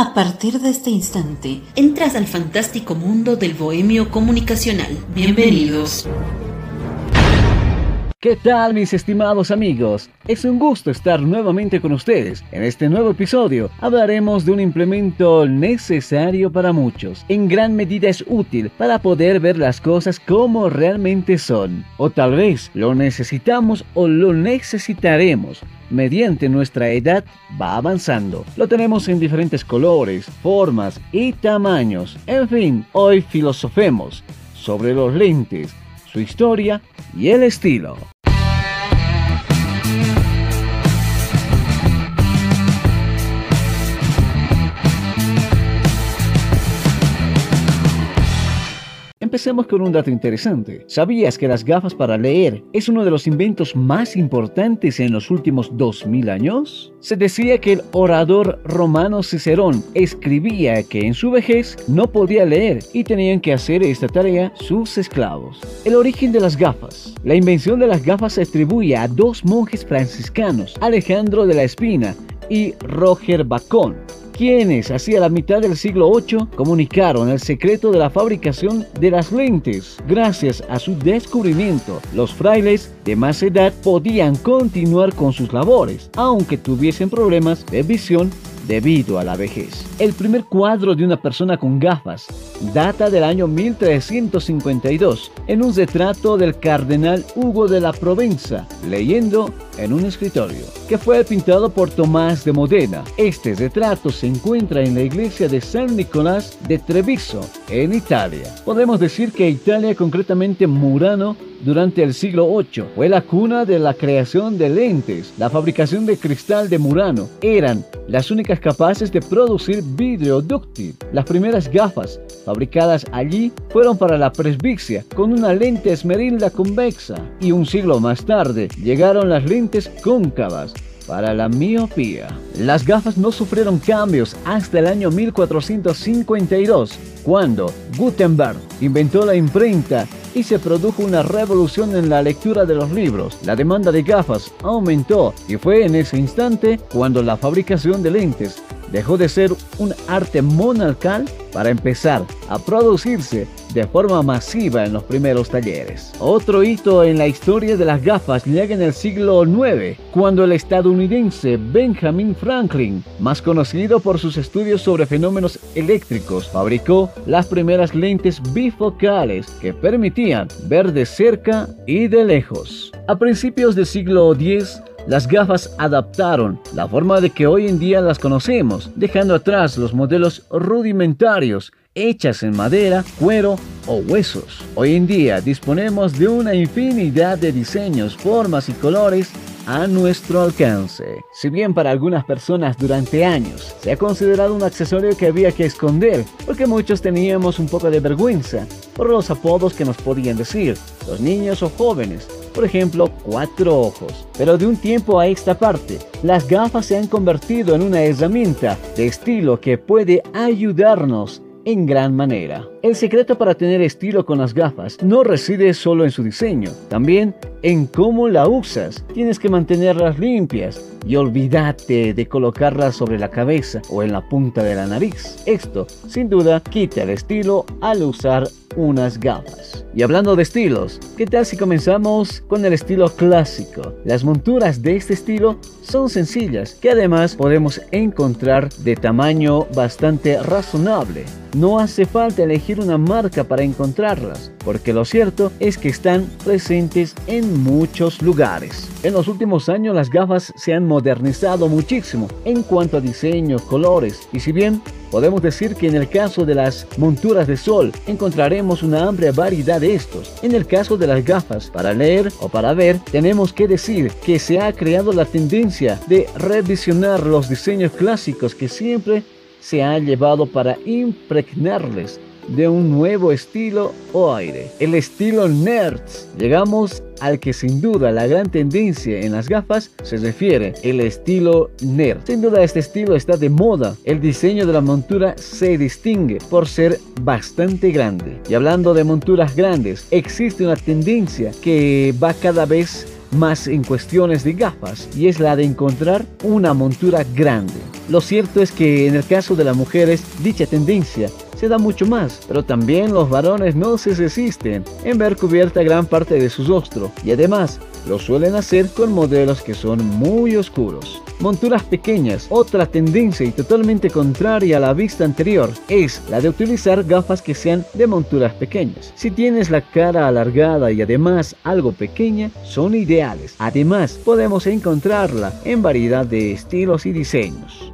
A partir de este instante, entras al fantástico mundo del bohemio comunicacional. Bienvenidos. ¿Qué tal mis estimados amigos? Es un gusto estar nuevamente con ustedes. En este nuevo episodio hablaremos de un implemento necesario para muchos. En gran medida es útil para poder ver las cosas como realmente son. O tal vez lo necesitamos o lo necesitaremos. Mediante nuestra edad va avanzando. Lo tenemos en diferentes colores, formas y tamaños. En fin, hoy filosofemos sobre los lentes su historia y el estilo. Empecemos con un dato interesante. ¿Sabías que las gafas para leer es uno de los inventos más importantes en los últimos 2000 años? Se decía que el orador romano Cicerón escribía que en su vejez no podía leer y tenían que hacer esta tarea sus esclavos. El origen de las gafas. La invención de las gafas se atribuye a dos monjes franciscanos, Alejandro de la Espina y Roger Bacon quienes hacia la mitad del siglo VIII comunicaron el secreto de la fabricación de las lentes. Gracias a su descubrimiento, los frailes de más edad podían continuar con sus labores, aunque tuviesen problemas de visión debido a la vejez. El primer cuadro de una persona con gafas data del año 1352 en un retrato del cardenal Hugo de la Provenza, leyendo en un escritorio, que fue pintado por Tomás de Modena. Este retrato se encuentra en la iglesia de San Nicolás de Treviso, en Italia. Podemos decir que Italia, concretamente Murano, durante el siglo VIII. Fue la cuna de la creación de lentes. La fabricación de cristal de Murano eran las únicas capaces de producir vidrio dúctil. Las primeras gafas fabricadas allí fueron para la presbicia con una lente esmeralda convexa y un siglo más tarde llegaron las lentes cóncavas para la miopía. Las gafas no sufrieron cambios hasta el año 1452, cuando Gutenberg inventó la imprenta y se produjo una revolución en la lectura de los libros. La demanda de gafas aumentó y fue en ese instante cuando la fabricación de lentes dejó de ser un arte monarcal para empezar a producirse de forma masiva en los primeros talleres. Otro hito en la historia de las gafas llega en el siglo IX, cuando el estadounidense Benjamin Franklin, más conocido por sus estudios sobre fenómenos eléctricos, fabricó las primeras lentes bifocales que permitían ver de cerca y de lejos. A principios del siglo X, las gafas adaptaron la forma de que hoy en día las conocemos, dejando atrás los modelos rudimentarios hechas en madera, cuero o huesos. Hoy en día disponemos de una infinidad de diseños, formas y colores a nuestro alcance. Si bien para algunas personas durante años se ha considerado un accesorio que había que esconder, porque muchos teníamos un poco de vergüenza por los apodos que nos podían decir, los niños o jóvenes, por ejemplo, cuatro ojos. Pero de un tiempo a esta parte, las gafas se han convertido en una herramienta de estilo que puede ayudarnos en gran manera. El secreto para tener estilo con las gafas no reside solo en su diseño, también en cómo la usas. Tienes que mantenerlas limpias y olvídate de colocarlas sobre la cabeza o en la punta de la nariz. Esto, sin duda, quita el estilo al usar unas gafas. Y hablando de estilos, ¿qué tal si comenzamos con el estilo clásico? Las monturas de este estilo son sencillas, que además podemos encontrar de tamaño bastante razonable. No hace falta elegir una marca para encontrarlas, porque lo cierto es que están presentes en muchos lugares. En los últimos años las gafas se han modernizado muchísimo en cuanto a diseño, colores, y si bien Podemos decir que en el caso de las monturas de sol encontraremos una amplia variedad de estos. En el caso de las gafas para leer o para ver, tenemos que decir que se ha creado la tendencia de revisionar los diseños clásicos que siempre se ha llevado para impregnarles de un nuevo estilo o aire, el estilo nerds. Llegamos al que sin duda la gran tendencia en las gafas se refiere, el estilo nerd. Sin duda este estilo está de moda. El diseño de la montura se distingue por ser bastante grande. Y hablando de monturas grandes, existe una tendencia que va cada vez más en cuestiones de gafas y es la de encontrar una montura grande. Lo cierto es que en el caso de las mujeres dicha tendencia se da mucho más, pero también los varones no se resisten en ver cubierta gran parte de su rostro y además lo suelen hacer con modelos que son muy oscuros. Monturas pequeñas, otra tendencia y totalmente contraria a la vista anterior, es la de utilizar gafas que sean de monturas pequeñas. Si tienes la cara alargada y además algo pequeña, son ideales. Además, podemos encontrarla en variedad de estilos y diseños.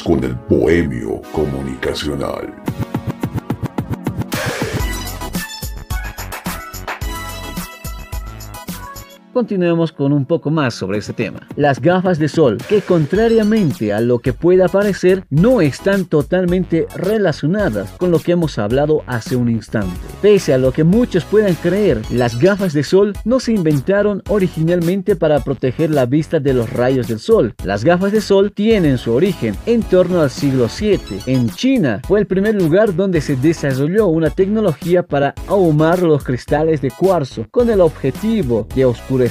Con el bohemio comunicacional. Continuemos con un poco más sobre este tema. Las gafas de sol, que contrariamente a lo que pueda parecer, no están totalmente relacionadas con lo que hemos hablado hace un instante. Pese a lo que muchos puedan creer, las gafas de sol no se inventaron originalmente para proteger la vista de los rayos del sol. Las gafas de sol tienen su origen en torno al siglo VII. En China fue el primer lugar donde se desarrolló una tecnología para ahumar los cristales de cuarzo con el objetivo de oscurecer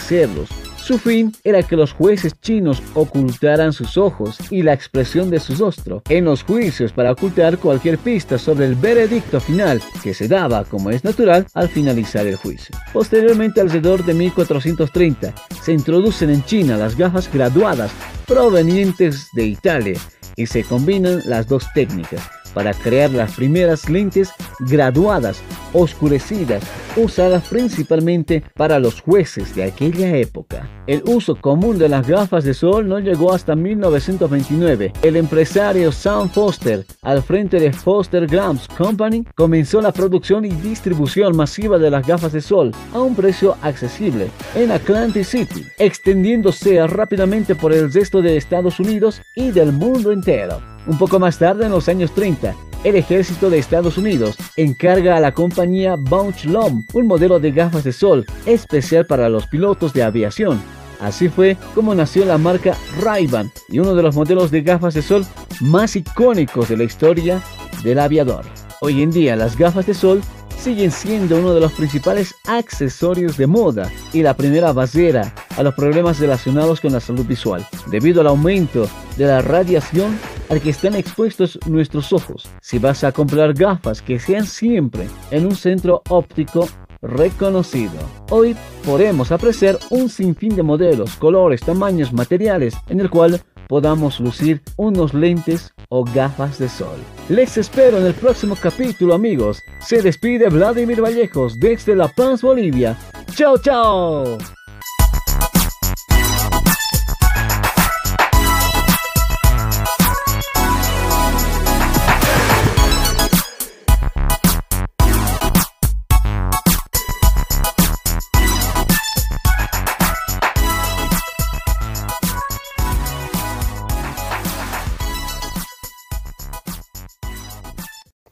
su fin era que los jueces chinos ocultaran sus ojos y la expresión de su rostro en los juicios para ocultar cualquier pista sobre el veredicto final que se daba, como es natural, al finalizar el juicio. Posteriormente, alrededor de 1430, se introducen en China las gafas graduadas provenientes de Italia y se combinan las dos técnicas para crear las primeras lentes graduadas, oscurecidas, usadas principalmente para los jueces de aquella época. El uso común de las gafas de sol no llegó hasta 1929. El empresario Sam Foster, al frente de Foster Grams Company, comenzó la producción y distribución masiva de las gafas de sol a un precio accesible en Atlantic City, extendiéndose rápidamente por el resto de Estados Unidos y del mundo entero. Un poco más tarde, en los años 30, el ejército de Estados Unidos encarga a la compañía Bunch Lom un modelo de gafas de sol especial para los pilotos de aviación. Así fue como nació la marca Ray-Ban y uno de los modelos de gafas de sol más icónicos de la historia del aviador. Hoy en día las gafas de sol siguen siendo uno de los principales accesorios de moda y la primera basera a los problemas relacionados con la salud visual, debido al aumento de la radiación al que están expuestos nuestros ojos. Si vas a comprar gafas que sean siempre en un centro óptico reconocido. Hoy podemos apreciar un sinfín de modelos, colores, tamaños, materiales en el cual podamos lucir unos lentes o gafas de sol. Les espero en el próximo capítulo amigos. Se despide Vladimir Vallejos desde La Paz, Bolivia. ¡Chao, chao!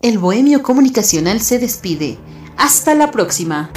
El Bohemio Comunicacional se despide. Hasta la próxima.